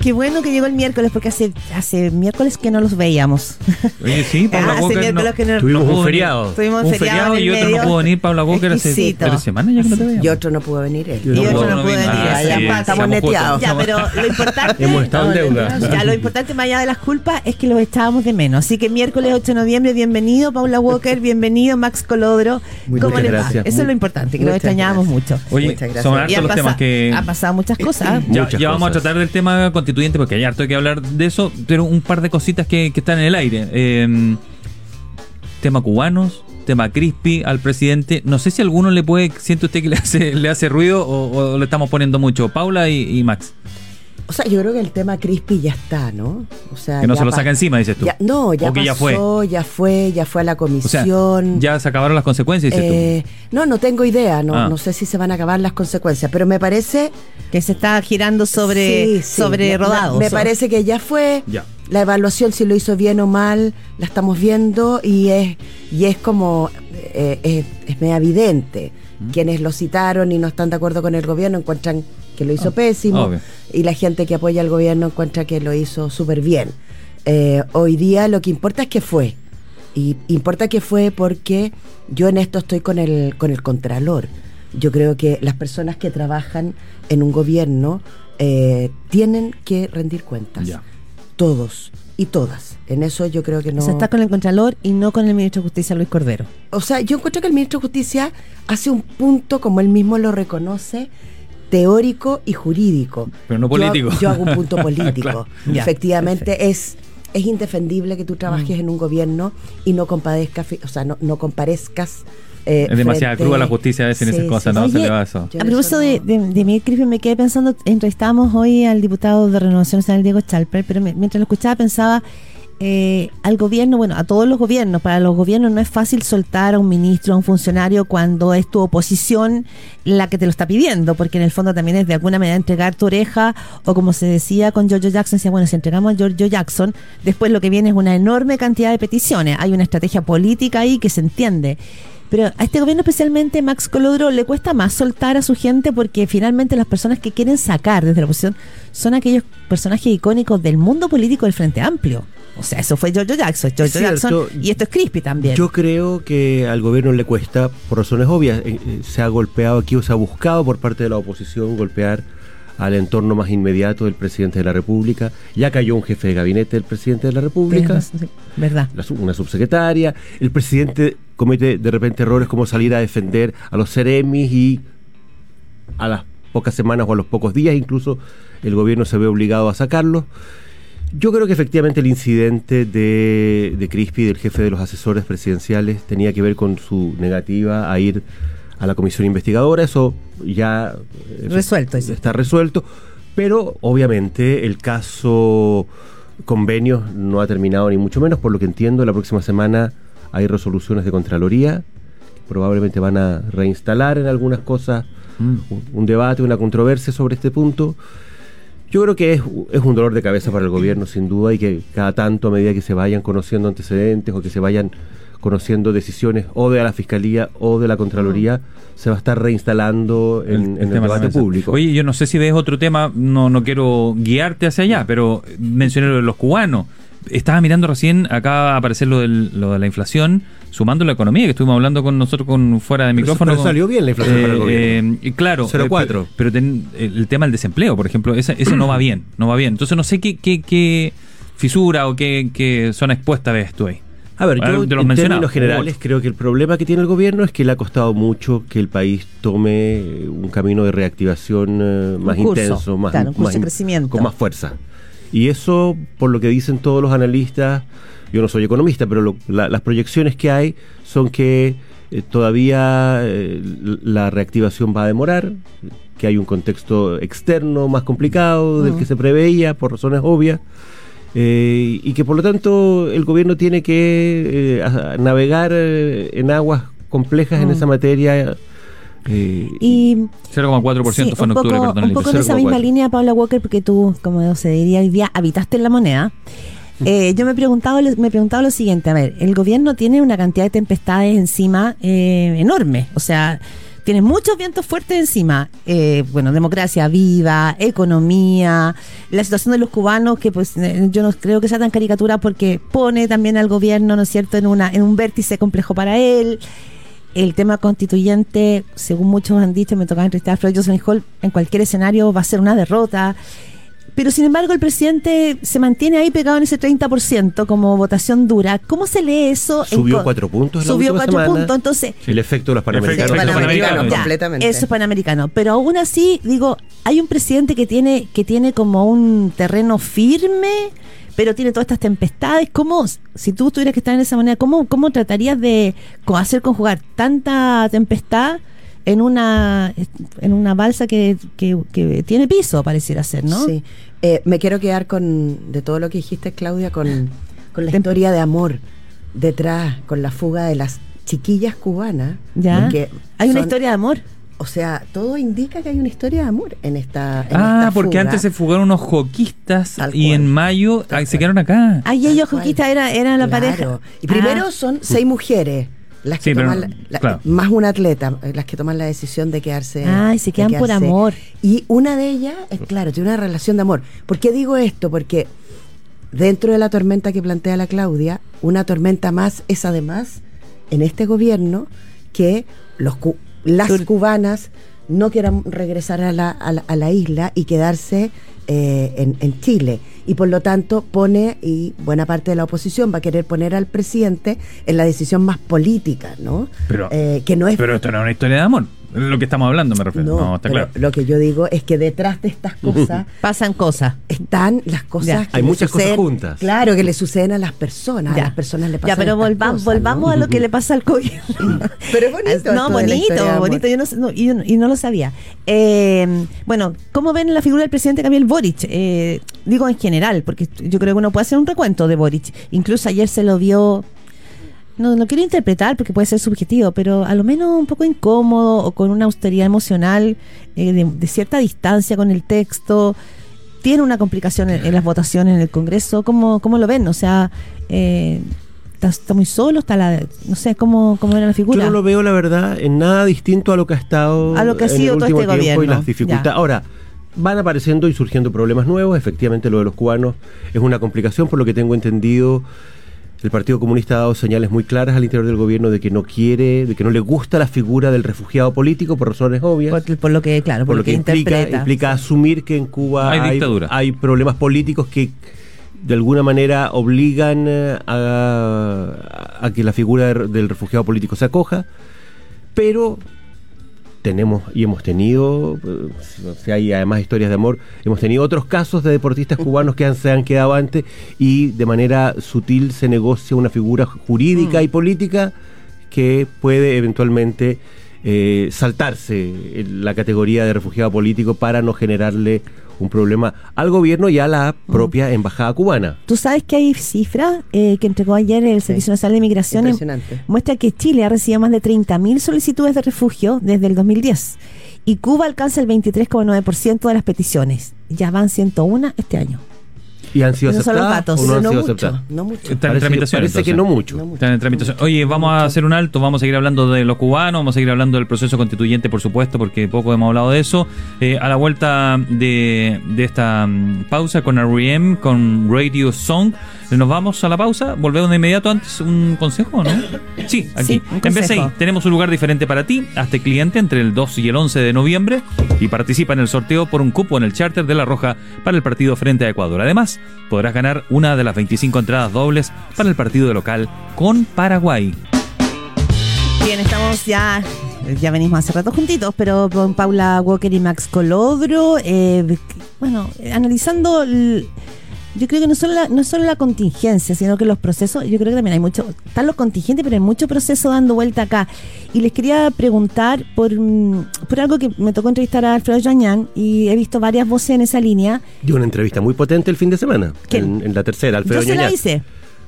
qué bueno que llegó el miércoles, porque hace, hace miércoles que no los veíamos. Oye, sí, Paula Hace Walker. miércoles no- que no- Tuvimos no un feriado. Tuvimos un feriado y otro no pudo venir. Paula Walker hace tres semanas ya que no te veíamos. Y otro no pudo venir él. Y otro no no pudo venir. Ah, Ya, sí, pa- estamos neteados. Ya, pero lo importante. Hemos estado en deuda. Ya, lo importante más allá de las culpas es que los echábamos de menos. Así que miércoles 8 de noviembre, bienvenido Paula Walker, bienvenido Max Colodro. Muy- ¿Cómo muchas le va? gracias. Eso es lo importante, que los Muchas extrañábamos gracias. mucho. Oye, Muchas gracias. son Y hartos los temas que. Han pasado muchas cosas. Ya, Muchas ya vamos a tratar del tema constituyente porque hay harto que hablar de eso, pero un par de cositas que, que están en el aire. Eh, tema cubanos, tema crispy al presidente. No sé si alguno le puede, siente usted que le hace, le hace ruido o, o le estamos poniendo mucho. Paula y Max. O sea, yo creo que el tema crispy ya está, ¿no? O sea, Que no se lo saca encima, dices tú. ya- no, ya O que pasó, ya fue. ya fue, ya fue a la O sea, comisión. ya se acabaron las consecuencias, dices Eh, no, no tengo idea, no, Ah. no sé si se van a acabar las consecuencias, pero me parece Que se está girando sobre, Sí, sí, sobre me- rodados. Me, parece que ya fue. Ya. La evaluación, si lo hizo bien o mal, la estamos viendo y es, y es como. eh, es, es medio evidente. Mm. Quienes lo citaron y no están de acuerdo con el gobierno encuentran que lo hizo Ah, pésimo. obvio. Y la gente que apoya al gobierno encuentra que lo hizo súper bien. Eh, hoy día lo que importa es que fue. Y importa que fue porque yo en esto estoy con el, con el contralor. Yo creo que las personas que trabajan en un gobierno eh, tienen que rendir cuentas. Todos y todas. En eso yo creo que no. O sea, está con el Contralor y no con el Ministro de Justicia, Luis Cordero. O sea, yo encuentro que el ministro de Justicia hace un punto, como él mismo lo reconoce, teórico y jurídico. Pero no Yo político. Yo hago, un punto político. Claro. Ya, Efectivamente, es, es indefendible que tú trabajes Mm. en un gobierno y no compadezcas, fi- o sea, no, no comparezcas. eh, Es demasiada frente- cruda la justicia a veces en esas cosas, ¿no? sí. Se le Oye, va eso. Yo A propósito de, no- de, de Miguel Crispin, me quedé pensando, entrevistamos hoy al diputado de Renovación Nacional, Diego Chalper, pero me- mientras lo escuchaba pensaba eh, al gobierno, bueno, a todos los gobiernos, para los gobiernos no es fácil soltar a un ministro, a un funcionario cuando es tu oposición la que te lo está pidiendo, porque en el fondo también es de alguna manera entregar tu oreja, o como se decía con Giorgio Jackson, decía, bueno, si entregamos a Giorgio Jackson, después lo que viene es una enorme cantidad de peticiones, hay una estrategia política ahí que se entiende. Pero a este gobierno, especialmente Max Colodro, le cuesta más soltar a su gente porque finalmente las personas que quieren sacar desde la oposición son aquellos personajes icónicos del mundo político del Frente Amplio. O sea, eso fue George Jackson, Cierto. Jackson y esto es Crispy también. Yo creo que al gobierno le cuesta, por razones obvias, eh, eh, se ha golpeado aquí o se ha buscado por parte de la oposición golpear al entorno más inmediato del presidente de la República. Ya cayó un jefe de gabinete del presidente de la República, Sí, ¿Verdad? una subsecretaria. El presidente comete de repente errores como salir a defender a los seremis y a las pocas semanas o a los pocos días incluso el gobierno se ve obligado a sacarlos. Yo creo que efectivamente el incidente de, de Crispi, del jefe de los asesores presidenciales, tenía que ver con su negativa a ir a la comisión investigadora. Eso ya eh, Resuelto, está resuelto. Pero obviamente el caso convenios no ha terminado ni mucho menos. Por lo que entiendo, la próxima semana hay resoluciones de Contraloría. que Probablemente van a reinstalar en algunas cosas Mm. un, un debate, una controversia sobre este punto. Yo creo que es, es un dolor de cabeza para el gobierno, sin duda, y que cada tanto, a medida que se vayan conociendo antecedentes o que se vayan conociendo decisiones o de la Fiscalía o de la Contraloría, se va a estar reinstalando en, en el, debate público. Oye, yo no sé si ves otro tema, no, no quiero guiarte hacia allá, pero mencioné lo de los cubanos. Estaba mirando recién, acá aparecer lo, del- lo de la inflación, sumando la economía, que estuvimos hablando con nosotros con fuera de Pero- micrófono. pero salió bien la inflación para el gobierno. eh, y claro, 0,4. eh, pero, pero ten- el tema del desempleo, por ejemplo, eso no va bien, no va bien. Entonces no sé qué, qué, qué fisura o qué, qué zona expuesta ves tú ahí. A ver, yo de los en términos generales creo que el problema que tiene el gobierno es que le ha costado mucho que el país tome eh, un camino de reactivación eh, más curso, intenso, más, claro, un curso más de in- crecimiento. con más fuerza. Y eso, por lo que dicen todos los analistas, yo no soy economista, pero lo- la- las proyecciones que hay son que eh, todavía eh, la reactivación va a demorar, que hay un contexto externo más complicado del Mm. que se preveía por razones obvias. Eh, y que por lo tanto el gobierno tiene que eh, a- navegar en aguas complejas en Mm. esa materia. eh, Y 0,4% Sí, fue en un octubre, poco, perdón. un poco en esa 0,4. misma línea, Paula Walker, porque tú, como se diría hoy día, habitaste en la moneda. Eh, yo me he, preguntado, me he preguntado lo siguiente, a ver, el gobierno tiene una cantidad de tempestades encima eh, enorme, o sea, tiene muchos vientos fuertes encima. Eh, bueno, democracia viva, economía, la situación de los cubanos, que pues eh, yo no creo que sea tan caricatura porque pone también al gobierno, ¿no es cierto?, en, una, en un vértice complejo para él. El tema constituyente, según muchos han dicho, me tocaba entrevistar a Floyd Johnson Hall, en cualquier escenario va a ser una derrota. Pero sin embargo, el presidente se mantiene ahí pegado en ese 30% como votación dura. ¿Cómo se lee eso? Subió cuatro puntos en Subió cuatro semana. puntos. Entonces, El efecto de los panamericanos. Efecto panamericano. ya, completamente. Eso es panamericano. Pero aún así, digo, hay un presidente que tiene, que tiene como un terreno firme, pero tiene todas estas tempestades. ¿Cómo, si tú tuvieras que estar en esa manera, cómo, cómo tratarías de hacer conjugar tanta tempestad en una en una balsa que, que, que tiene piso, pareciera ser, ¿no? Sí. Eh, me quiero quedar con, de todo lo que dijiste, Claudia, con, con la historia de amor detrás, con la fuga de las chiquillas cubanas. ¿Ya? porque Hay una son- historia de amor. O sea, todo indica que hay una historia de amor en esta. en Ah, esta porque fuga. antes se fugaron unos joquistas y en mayo ay, se quedaron acá. Tal ellos cual. Joquita era, era la Claro. pareja. Y primero Ah. son seis mujeres. Las que Sí, toman la- la- claro. más un atleta, eh, las que toman la decisión de quedarse. Ah, y se quedan por amor. Y una de ellas, es claro, tiene una relación de amor. ¿Por qué digo esto? Porque dentro de la tormenta que plantea la Claudia, una tormenta más es además en este gobierno que los cu- las cubanas no quieran regresar a la, a la, a la isla y quedarse eh, en, en Chile. Y por lo tanto pone, y buena parte de la oposición va a querer poner al presidente en la decisión más política, ¿no? Pero- Eh, que no es Pero esto no es una historia de amor. Lo que estamos hablando, me refiero. no, No, está claro. lo que yo digo es que detrás de estas cosas Pasan cosas. están las cosas Ya. que Hay muchas cosas juntas. Claro, que le suceden a las personas. Ya. A las personas le pasan Ya, pero estas volvamos, cosas, volvamos ¿no? a lo que le pasa al gobierno. Pero es bonito esto No, bonito, bonito. Yo no, sé- no, y, yo no- y no lo sabía. Eh, bueno, ¿cómo ven la figura del presidente Gabriel Boric? Eh, digo en general, porque yo creo que uno puede hacer un recuento de Boric. Incluso ayer se lo vio. No lo quiero interpretar porque puede ser subjetivo, pero a lo menos un poco incómodo o con una austeridad emocional, eh, de, de cierta distancia con el texto. Tiene una complicación en, en las votaciones en el Congreso. ¿Cómo, cómo lo ven? O sea, eh, está, está muy solo, está la, no sé cómo, cómo era la Yo figura. no lo veo, la verdad, en nada distinto a lo que ha estado A lo que ha sido todo este tiempo y gobierno. las dificultades. Ahora, van apareciendo y surgiendo problemas nuevos. Efectivamente, lo de los cubanos es una complicación, por lo que tengo entendido. El Partido Comunista ha dado señales muy claras al interior del gobierno de que no quiere, de que no le gusta la figura del refugiado político por razones obvias. Por, por lo que, claro, por, por lo que implica, interpreta. implica asumir que en Cuba Hay hay, dictadura. hay problemas políticos que de alguna manera obligan eh, a, a que la figura de- del refugiado político se acoja, pero tenemos y hemos tenido, eh, si hay además historias de amor, hemos tenido otros casos de deportistas cubanos que han- se han quedado antes y de manera sutil se negocia una figura jurídica y política que puede eventualmente eh, saltarse la categoría de refugiado político para no generarle un problema al gobierno y a la propia embajada cubana. Tú sabes que hay cifras eh, que entregó ayer el Servicio Nacional de Impresionante. muestra que Chile ha recibido más de 30.000 solicitudes de refugio desde el 2010 y Cuba alcanza el 23,9% de las peticiones. Ya van 101 este año. ¿Y han sido los aceptadas no no no mucho. Está en tramitación. parece que no mucho. No mucho. Están en tramitación. Oye, vamos a hacer un alto, vamos a seguir hablando de los cubanos, vamos a seguir hablando del proceso constituyente, por supuesto, porque poco hemos hablado de eso. Eh, a la vuelta de, de esta mm, pausa con R.E.M., con Radio Song, nos vamos a la pausa, volvemos de inmediato antes un consejo, ¿no? Sí, aquí. Sí, un en BCI tenemos un lugar diferente para ti, hazte cliente entre el 2 y el 11 de noviembre y participa en el sorteo por un cupo en el charter de La Roja para el partido frente a Ecuador. Además, podrás ganar una de las 25 entradas dobles para el partido local con Paraguay. Bien, estamos ya, ya venimos hace rato juntitos, pero con Paula Walker y Max Colodro, eh, bueno, analizando, el- yo creo que no solo, la, no solo la contingencia, sino que los procesos, yo creo que también hay mucho, están los contingentes, pero hay mucho proceso dando vuelta acá. Y les quería preguntar por, mm, por algo que me tocó entrevistar a Alfredo Yañán y he visto varias voces en esa línea. Dio una entrevista muy potente el fin de semana, en, en la tercera, Alfredo Yo se la hice.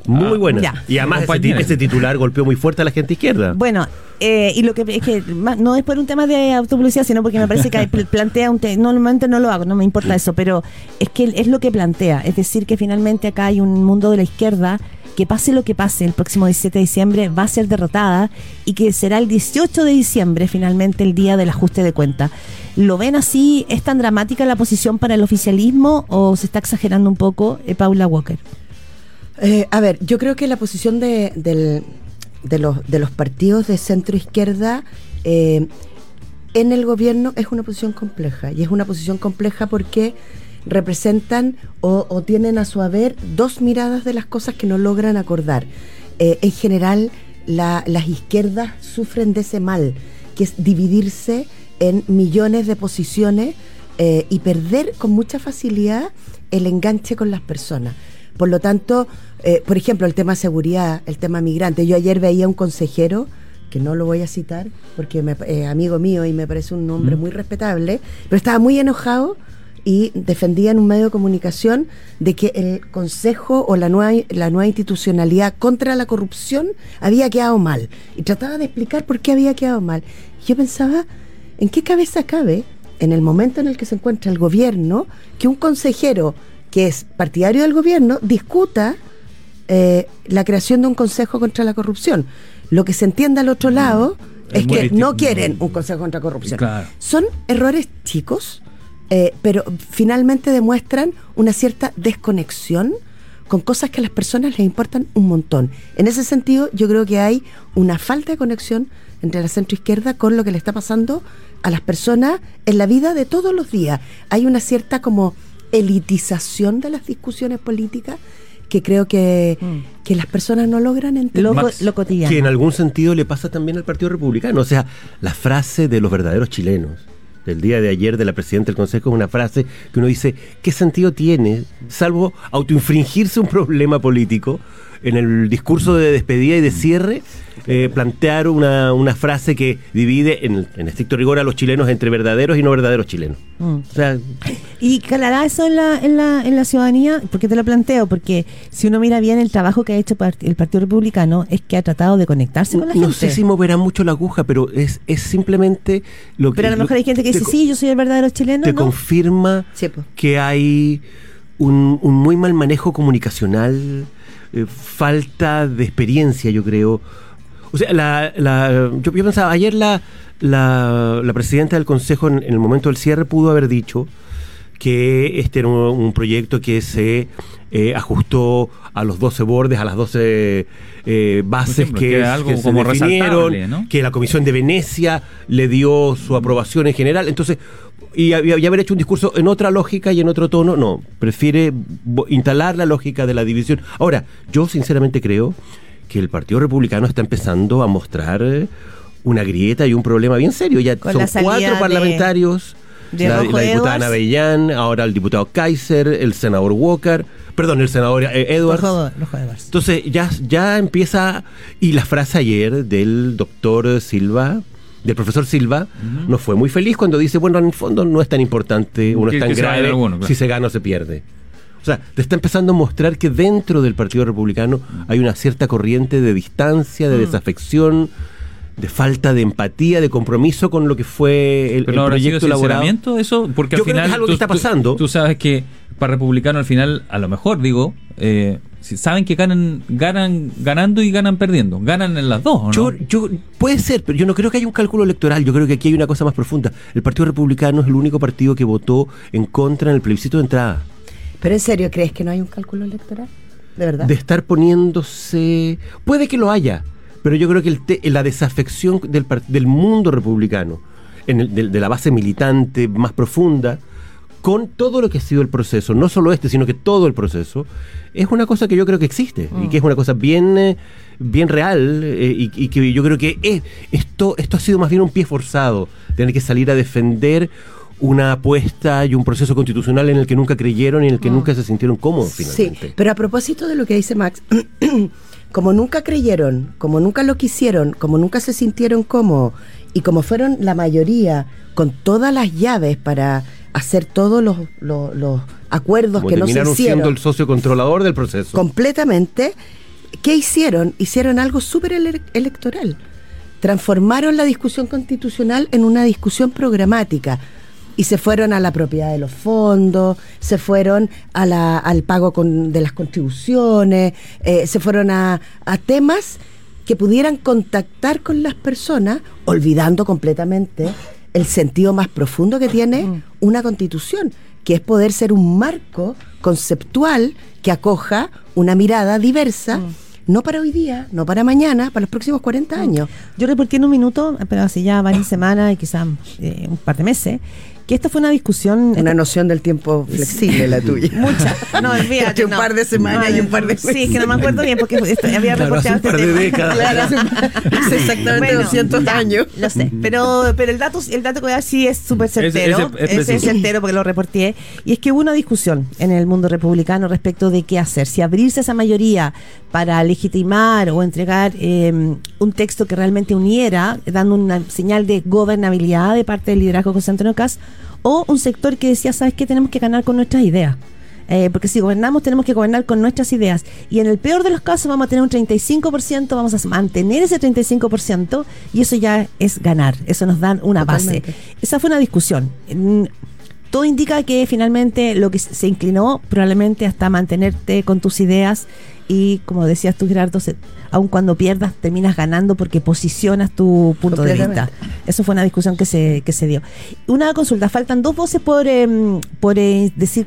Muy Ah, buena. ya. Y además ese, titular golpeó muy fuerte a la gente izquierda. Bueno, eh, y lo que es que ma- no es por un tema de autopublicidad, sino porque me parece que plantea un tema, normalmente no lo hago, no me importa eso, pero es que es lo que plantea, es decir, que finalmente acá hay un mundo de la izquierda que pase lo que pase el próximo 17 de diciembre va a ser derrotada y que será el 18 de diciembre finalmente el día del ajuste de cuenta. ¿Lo ven así? ¿Es tan dramática la posición para el oficialismo o se está exagerando un poco, eh, Paula Walker? Eh, a ver, yo creo que la posición de, los, partidos de centro izquierda eh, en el gobierno es una posición compleja. Y es una posición compleja porque representan o, tienen a su haber dos miradas de las cosas que no logran acordar. Eh, en general, la- las izquierdas sufren de ese mal, que es dividirse en millones de posiciones y perder con mucha facilidad el enganche con las personas. Por lo tanto, eh, por ejemplo, el tema seguridad, el tema migrante. Yo ayer veía un consejero, que no lo voy a citar porque es amigo mío y me parece un hombre muy respetable, pero estaba muy enojado y defendía en un medio de comunicación de que el consejo o la nueva, la nueva institucionalidad contra la corrupción había quedado mal. Y trataba de explicar por qué había quedado mal. Yo pensaba, ¿en qué cabeza cabe, en el momento en el que se encuentra el gobierno, que un consejero que es partidario del gobierno discuta eh, la creación de un consejo contra la corrupción? Lo que se entiende al otro lado Es que no quieren un consejo contra corrupción. Claro. Son errores chicos, eh, pero finalmente demuestran una cierta desconexión con cosas que a las personas les importan un montón. En ese sentido, yo creo que hay una falta de conexión entre la centroizquierda con lo que le está pasando a las personas en la vida de todos los días. Hay una cierta como elitización de las discusiones políticas que creo que, que las personas no logran entender. Max, lo cotidiano. Que en algún sentido le pasa también al Partido Republicano. O sea, la frase de los verdaderos chilenos del día de ayer de la presidenta del Consejo es una frase que uno dice, ¿qué sentido tiene, salvo autoinfringirse un problema político en el discurso de despedida y de cierre, eh, plantear una, una frase que divide en, en estricto rigor a los chilenos entre verdaderos y no verdaderos chilenos? Mm. O sea, ¿Y calará eso en la, en, la, en la ciudadanía? ¿Por qué te lo planteo? Porque si uno mira bien el trabajo que ha hecho el Partido Republicano es que ha tratado de conectarse con la no gente. sé si moverá mucho la aguja, pero es, es simplemente lo que... Pero a lo mejor hay gente que dice, sí, yo soy el verdadero chileno, te ¿no? confirma Sí, pues. que hay un, un muy mal manejo comunicacional, eh, falta de experiencia, yo creo. O sea, la, la- yo, yo pensaba, ayer la, la, la presidenta del Consejo en, en el momento del cierre pudo haber dicho que este era un, un proyecto que se eh, ajustó a los 12 bordes, a las 12 eh, bases ejemplo, que, que era algo que se definieron, que la Comisión de Venecia le dio su aprobación en general. Entonces, y, y haber hecho un discurso en otra lógica y en otro tono, no. Prefiere instalar la lógica de la división. Ahora, yo sinceramente creo que el Partido Republicano está empezando a mostrar eh, una grieta y un problema bien serio. Ya Con son cuatro de- parlamentarios. de la, Rojo la diputada Edwards. Navellán, ahora el diputado Kaiser, el senador Walker, perdón, el senador eh, Edwards. Rojo- Rojo Edwards. Entonces ya, ya empieza, y la frase ayer del doctor Silva, del profesor Silva, no fue muy feliz cuando dice, bueno, en el fondo no es tan importante, o no Que- es tan grave algunos, claro. si se gana o se pierde. O sea, te está empezando a mostrar que dentro del Partido Republicano hay una cierta corriente de distancia, Mm. de desafección, de falta de empatía, de compromiso con lo que fue el, el Pero sido proyecto elaborado. eso, porque Yo al creo final que es algo que está pasando. Tú, sabes que para republicano al final, a lo mejor digo, eh, si saben que ganan, ganan ganando y ganan perdiendo, ganan en las dos. ¿o no? Yo, yo, puede ser, pero yo no creo que haya un cálculo electoral. Yo creo que aquí hay una cosa más profunda. El Partido Republicano es el único partido que votó en contra en el plebiscito de entrada. ¿Pero en serio crees que no hay un cálculo electoral? ¿De verdad? De estar poniéndose. Puede que lo haya, pero yo creo que el te- la desafección del, del mundo republicano, en el- de, de la base militante más profunda, con todo lo que ha sido el proceso, no solo este, sino que todo el proceso, es una cosa que yo creo que existe y que es una cosa bien, eh, bien real eh, y, y que yo creo que eh, esto, esto ha sido más bien un pie forzado, tener que salir a defender una apuesta y un proceso constitucional en el que nunca creyeron y en el que nunca se sintieron cómodos Sí, finalmente. pero a propósito de lo que dice Max, como nunca creyeron, como nunca lo quisieron, como nunca se sintieron cómodos y como fueron la mayoría con todas las llaves para hacer todos los, los- los acuerdos Como que no se hicieron siendo el socio controlador del proceso. completamente, ¿qué hicieron? Hicieron algo súper ele- electoral. Transformaron la discusión constitucional en una discusión programática. Y se fueron a la propiedad de los fondos, se fueron a la, al pago con, de las contribuciones, eh, se fueron a, a temas que pudieran contactar con las personas, olvidando completamente el sentido más profundo que tiene Mm. una constitución, que es poder ser un marco conceptual que acoja una mirada diversa, Mm. no para hoy día, no para mañana, para los próximos 40 años. Yo reporté en un minuto, pero hace ya varias semanas y quizás eh, un par de meses, que esta fue una discusión. Una noción del tiempo flexible la tuya. Mucha. No. Entre un no. par de semanas No, y un par de meses. Sí, es que no me acuerdo bien porque esto- había Claro, un este par de décadas. Claro, hace, exactamente Bueno, 200 ya, años. Lo sé, pero, pero el dato el dato que voy a dar sí es súper certero. ese es Ese es preciso. certero porque lo reporté. Y es que hubo una discusión en el mundo republicano respecto de qué hacer. Si abrirse a esa mayoría para legitimar o entregar eh, un texto que realmente uniera, dando una señal de gobernabilidad de parte del liderazgo con Antonio Cas, o un sector que decía, ¿sabes qué? Tenemos que ganar con nuestras ideas. Eh, porque si gobernamos tenemos que gobernar con nuestras ideas. Y en el peor de los casos vamos a tener un 35%, vamos a mantener ese 35% y eso ya es ganar, eso nos da una Totalmente. base. Esa fue una discusión. Todo indica que finalmente lo que se inclinó probablemente hasta mantenerte con tus ideas y como decías tú Gerardo, se- aun cuando pierdas terminas ganando porque posicionas tu punto de vista. Eso fue una discusión que se, que se dio. Una consulta, faltan dos voces por, em, por eh, decir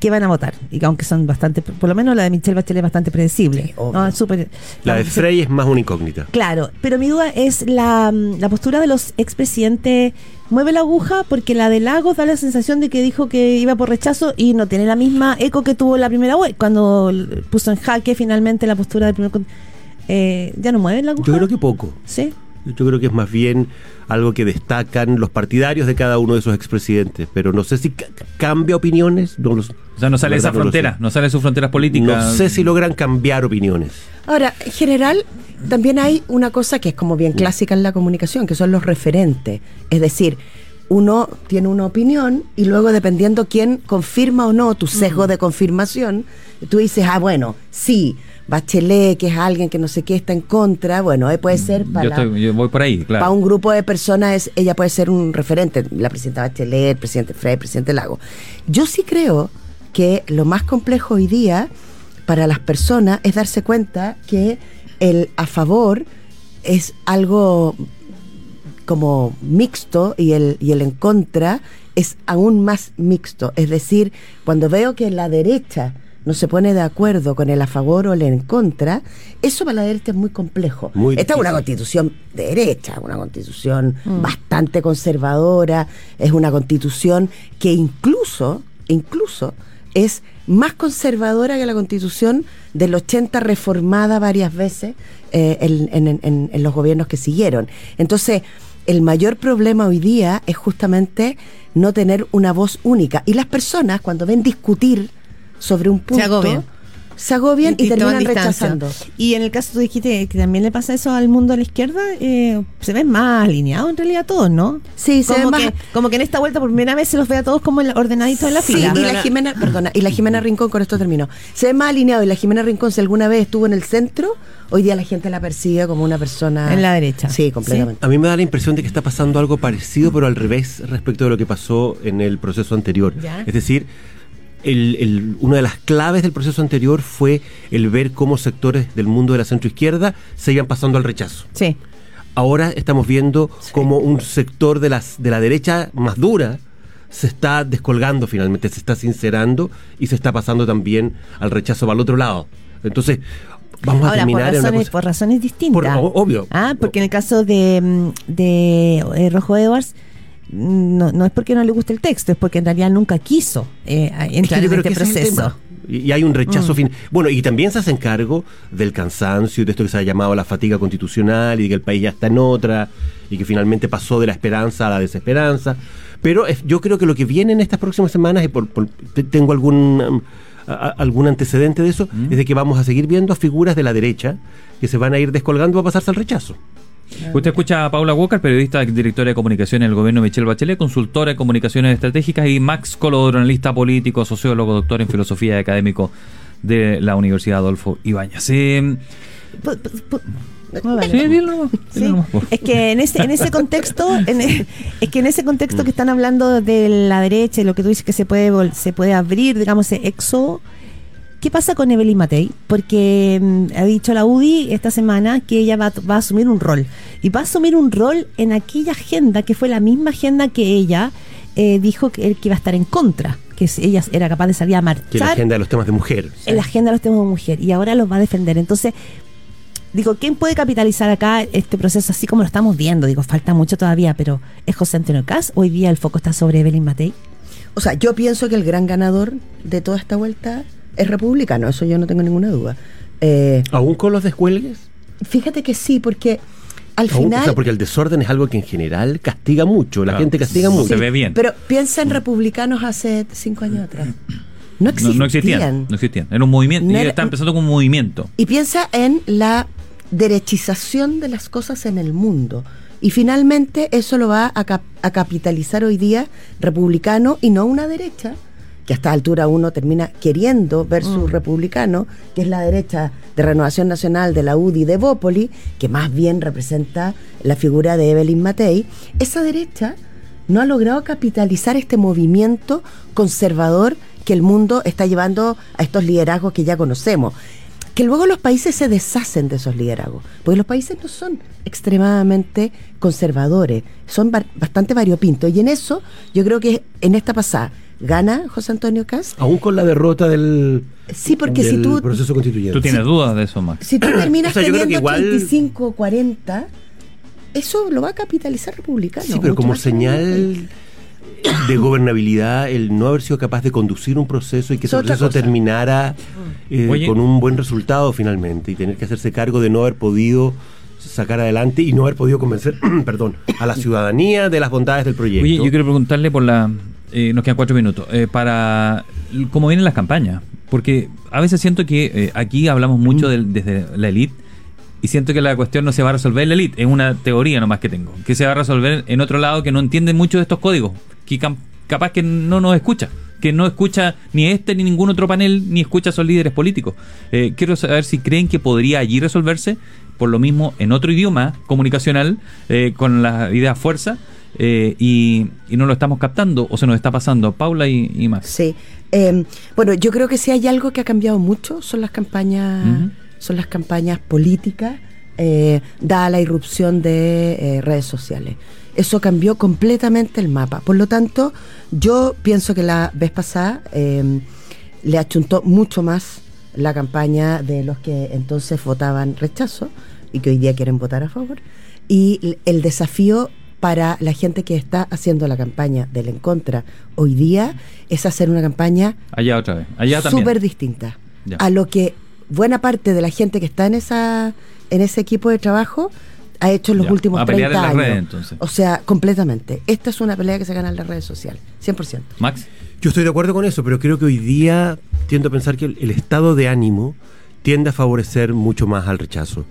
que van a votar, y que aunque son bastante, por lo menos la de Michelle Bachelet es bastante predecible. Sí. ¿no? Es súper- La de se- Frey es más una incógnita. Claro, pero mi duda es la, mm, la postura de los expresidentes. Mueve la aguja porque la de Lagos da la sensación de que dijo que iba por rechazo y no tiene la misma eco que tuvo la primera web cuando puso en jaque finalmente la postura del primer. Eh, ¿Ya no mueven la aguja? Yo creo que poco. Sí. Yo creo que es más bien algo que destacan los partidarios de cada uno de esos expresidentes, pero no sé si ca- cambia opiniones. No los- O sea, no sale esa no frontera, no sale sus fronteras políticas. No sé si logran cambiar opiniones. Ahora, en general, también hay una cosa que es como bien clásica en la comunicación, que son los referentes. Es decir, uno tiene una opinión y luego dependiendo quién confirma o no tu sesgo de confirmación, tú dices, ah, bueno, sí, Bachelet, que es alguien que no sé qué está en contra, bueno, eh, puede ser para, Yo, la- estoy- yo voy por ahí, claro. para un grupo de personas, es- ella puede ser un referente, la presidenta Bachelet, el presidente Frey, el presidente Lago. Yo sí creo que lo más complejo hoy día para las personas es darse cuenta que el a favor es algo como mixto y el, y el en contra es aún más mixto. Es decir, cuando veo que la derecha no se pone de acuerdo con el a favor o el en contra, eso para la derecha es muy complejo. Muy Esta es una constitución de derecha, una constitución bastante conservadora, es una constitución que incluso, incluso es más conservadora que la constitución del 80 reformada varias veces eh, en, en- en- en los gobiernos que siguieron. Entonces, el mayor problema hoy día es justamente no tener una voz única. Y las personas, cuando ven discutir sobre un punto, agobian. se agobian y, toman terminan distancia. rechazando. Y en el caso tú dijiste que también le pasa eso al mundo de la izquierda, eh, se ven más alineados en realidad todos, ¿no? Sí, se como ven que, más- como que en esta vuelta por primera vez se los ve a todos como el- ordenaditos en la Sí, fila. y la Jimena, perdona, y la Jimena Rincón, con esto terminó. Se ve más alineado y la Jimena Rincón, si alguna vez estuvo en el centro, hoy día la gente la percibe como una persona. En la derecha. Sí, completamente. A mí me da la impresión de que está pasando algo parecido, pero al revés respecto de lo que pasó en el proceso anterior. Ya. Es decir, el- el- una de las claves del proceso anterior fue el ver cómo sectores del mundo de la centroizquierda se iban pasando al rechazo. Sí. Ahora estamos viendo cómo un sector de, las, de la derecha más dura se está descolgando finalmente, se está sincerando y se está pasando también al rechazo para el otro lado. Entonces, vamos a Ahora, por terminar en una razones, por razones distintas. Por- obvio. Ah, porque en el caso de, mm, de eh, Rojo Edwards, no, no es porque no le guste el texto, es porque en realidad nunca quiso eh, a- Es que entrar en este es proceso. Y, hay un rechazo Mm. fin. Bueno, y también se hacen cargo del cansancio y de esto que se ha llamado la fatiga constitucional y de que el país ya está en otra y que finalmente pasó de la esperanza a la desesperanza. Pero yo creo que lo que viene en estas próximas semanas, y por, por- te- tengo algún, um, a- a- algún antecedente de eso, Mm. es de que vamos a seguir viendo figuras de la derecha que se van a ir descolgando para pasarse al rechazo. Usted escucha a Paula Walker, periodista, directora de comunicación en el gobierno de Michelle Bachelet, consultora de comunicaciones estratégicas, y Max Colodro, analista político, sociólogo, doctor en filosofía y académico de la Universidad Adolfo Ibáñez. Eh, vale. Sí, dilo Sí, es que en ese en ese contexto en e- es que en ese contexto que están hablando de la derecha y lo que tú dices que se puede se puede abrir digamos ese éxodo ¿Qué pasa con Evelyn Matei? Porque mm, ha dicho la UDI esta semana que ella va, a- va a asumir un rol. Y va a asumir un rol en aquella agenda que fue la misma agenda que ella eh, dijo que, que iba a estar en contra. Que ella era capaz de salir a Que la marchar agenda de los temas de mujer. en la agenda de los temas de mujer y ahora los va a defender. Entonces, digo, ¿quién puede capitalizar acá este proceso así como lo estamos viendo? Digo, falta mucho todavía, pero ¿es José Antonio Caz? Hoy día el foco está sobre Evelyn Matei. O sea, yo pienso que el gran ganador de toda esta vuelta es republicano, eso yo no tengo ninguna duda. Eh, ¿Aún con los descuelgues? fíjate que sí, porque al Aún, final... o sea, porque el desorden es algo que en general castiga mucho. La Claro. gente castiga Sí. mucho. Se ve bien. Pero piensa en republicanos hace cinco años atrás. No No, existían. no existían, no existían. Era un movimiento, No era- está empezando como un movimiento. Y piensa en la derechización de las cosas en el mundo. Y finalmente eso lo va a, cap- a capitalizar hoy día republicano y no una derecha, que a esta altura uno termina queriendo versus republicano, que es la derecha de Renovación Nacional de la UDI de Bópoli, que más bien representa la figura de Evelyn Matei. Esa derecha no ha logrado capitalizar este movimiento conservador que el mundo está llevando a estos liderazgos que ya conocemos. Que luego los países se deshacen de esos liderazgos, porque los países no son extremadamente conservadores, son ba- bastante variopintos. Y en eso, yo creo que en esta pasada gana José Antonio Caz. Aún con la derrota del, Sí, porque si tú, proceso constituyente. ¿Tú tienes dudas de eso, Max? si tú terminas O sea, teniendo igual- 35, 40, eso lo va a capitalizar republicano. Sí, pero como señal de gobernabilidad, el no haber sido capaz de conducir un proceso y que Es ese otra proceso cosa. terminara eh, Oye. con un buen resultado finalmente y tener que hacerse cargo de no haber podido sacar adelante y no haber podido convencer, perdón, a la ciudadanía de las bondades del proyecto. Oye, yo quiero preguntarle por la... eh, nos quedan cuatro minutos. eh, para cómo vienen las campañas. Porque a veces siento que eh, aquí hablamos mucho del- desde la élite y siento que la cuestión no se va a resolver en la élite. Es una teoría nomás que tengo. Que se va a resolver en otro lado que no entiende mucho de estos códigos. Que capaz que no nos escucha. Que no escucha ni este ni ningún otro panel, ni escucha a esos líderes políticos. Eh, quiero saber si creen que podría allí resolverse, por lo mismo en otro idioma comunicacional, con la idea fuerza, eh, y, y no lo estamos captando o se nos está pasando. Paula y, y Max. Sí. Eh, bueno, yo creo que si hay algo que ha cambiado mucho son las campañas, son las campañas políticas, eh, dada la irrupción de eh, redes sociales. Eso cambió completamente el mapa. Por lo tanto, yo pienso que la vez pasada eh, le achuntó mucho más la campaña de los que entonces votaban rechazo y que hoy día quieren votar a favor. Y el desafío para la gente que está haciendo la campaña del en contra hoy día es hacer una campaña Allá otra vez. Allá también. súper distinta Ya. a lo que buena parte de la gente que está en esa en ese equipo de trabajo ha hecho en los Ya, últimos a pelear 30 en las años. redes, entonces. O sea, completamente. Esta es una pelea que se gana en las redes sociales, 100%. Max. Yo estoy de acuerdo con eso, pero creo que hoy día tiendo a pensar que el, el estado de ánimo tiende a favorecer mucho más al rechazo.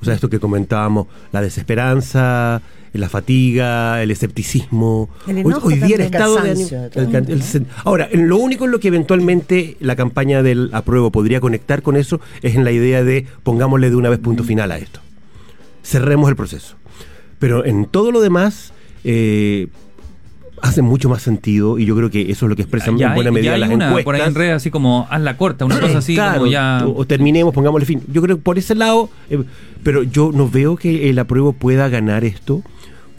O sea, esto que comentábamos, la desesperanza, la fatiga, el escepticismo. El Hoy- enojo hoy, día el estado de ánimo. ahora, en lo único en lo que eventualmente la campaña del apruebo podría conectar con eso es en la idea de pongámosle de una vez punto final a esto. Cerremos el proceso. Pero en todo lo demás. eh, hace mucho más sentido y yo creo que eso es lo que expresan Ya en buena hay- medida ya hay las una encuestas. por ahí en redes así como haz la corta, una cosa así Claro, como ya. o, o terminemos, pongámosle fin. Yo creo que por ese lado, eh, pero yo no veo que el apruebo pueda ganar esto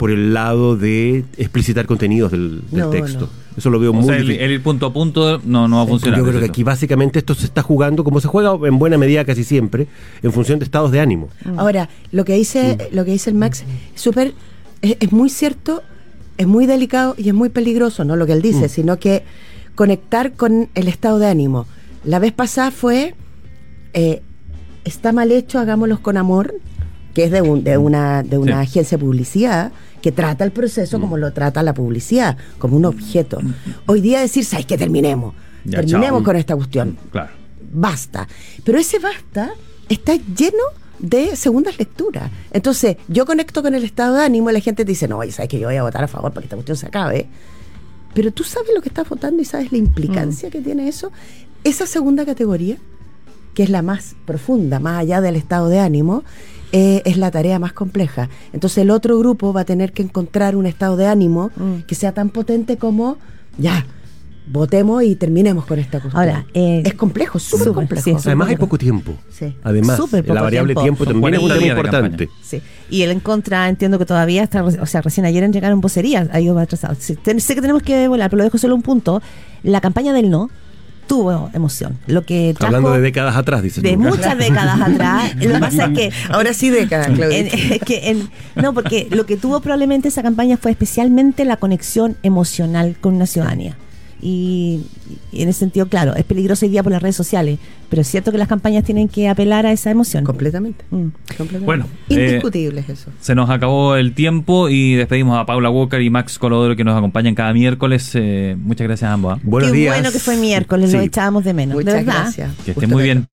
por el lado de explicitar contenidos del, del No, texto. no. Eso lo veo O muy sea, el, el ir punto a punto no, no va a funcionar. Yo creo que aquí básicamente esto se está jugando como se juega en buena medida casi siempre, en función de estados de ánimo. Ahora, lo que dice, Mm. lo que dice el Max, es súper, es, es muy cierto, es muy delicado y es muy peligroso, no lo que él dice, Mm. sino que conectar con el estado de ánimo. La vez pasada fue, eh, está mal hecho, hagámoslos con amor, que es de, un- de una, de una Sí. agencia de publicidad que trata el proceso como lo trata la publicidad, como un objeto. Hoy día decir, ¿sabes que terminemos? Ya, terminemos chao. con esta cuestión Claro. basta. Pero ese basta está lleno de segundas lecturas. Entonces, yo conecto con el estado de ánimo y la gente te dice, no, oye, sabes que yo voy a votar a favor para que esta cuestión se acabe. Pero tú sabes lo que estás votando y sabes la implicancia que tiene eso. Esa segunda categoría, que es la más profunda, más allá del estado de ánimo, eh, es la tarea más compleja. Entonces el otro grupo va a tener que encontrar un estado de ánimo Mm. que sea tan potente como, ya, votemos y terminemos con esta cosa. Ahora, eh, es complejo, súper súper, complejo. sí, Además hay complejo. poco tiempo. Sí. Además, poco la variable tiempo. tiempo, también es un 40 tema importante. Sí. Y el en contra, entiendo que todavía está, o sea, recién ayer entregaron vocerías, ha ido atrasado. Sé que tenemos que volar, pero lo dejo solo un punto. La campaña del no tuvo emoción. Lo que trajo Hablando de décadas atrás, dices de muchas décadas atrás, lo que pasa es que Ahora sí década, Claudia. en- es que en- no, porque lo que tuvo probablemente esa campaña fue especialmente la conexión emocional con una ciudadanía. Y, y en ese sentido, claro, es peligroso hoy día por las redes sociales, pero es cierto que las campañas tienen que apelar a esa emoción. Completamente. Mm. completamente. Bueno, eh, Indiscutible es eso. Se nos acabó el tiempo y despedimos a Paula Walker y Max Colodoro que nos acompañan cada miércoles. Eh, muchas gracias a ambos. ¿ah? Buenos Qué días. bueno que fue miércoles, lo Sí. echábamos de menos. Muchas de verdad. gracias. Que esté Gusto muy bien.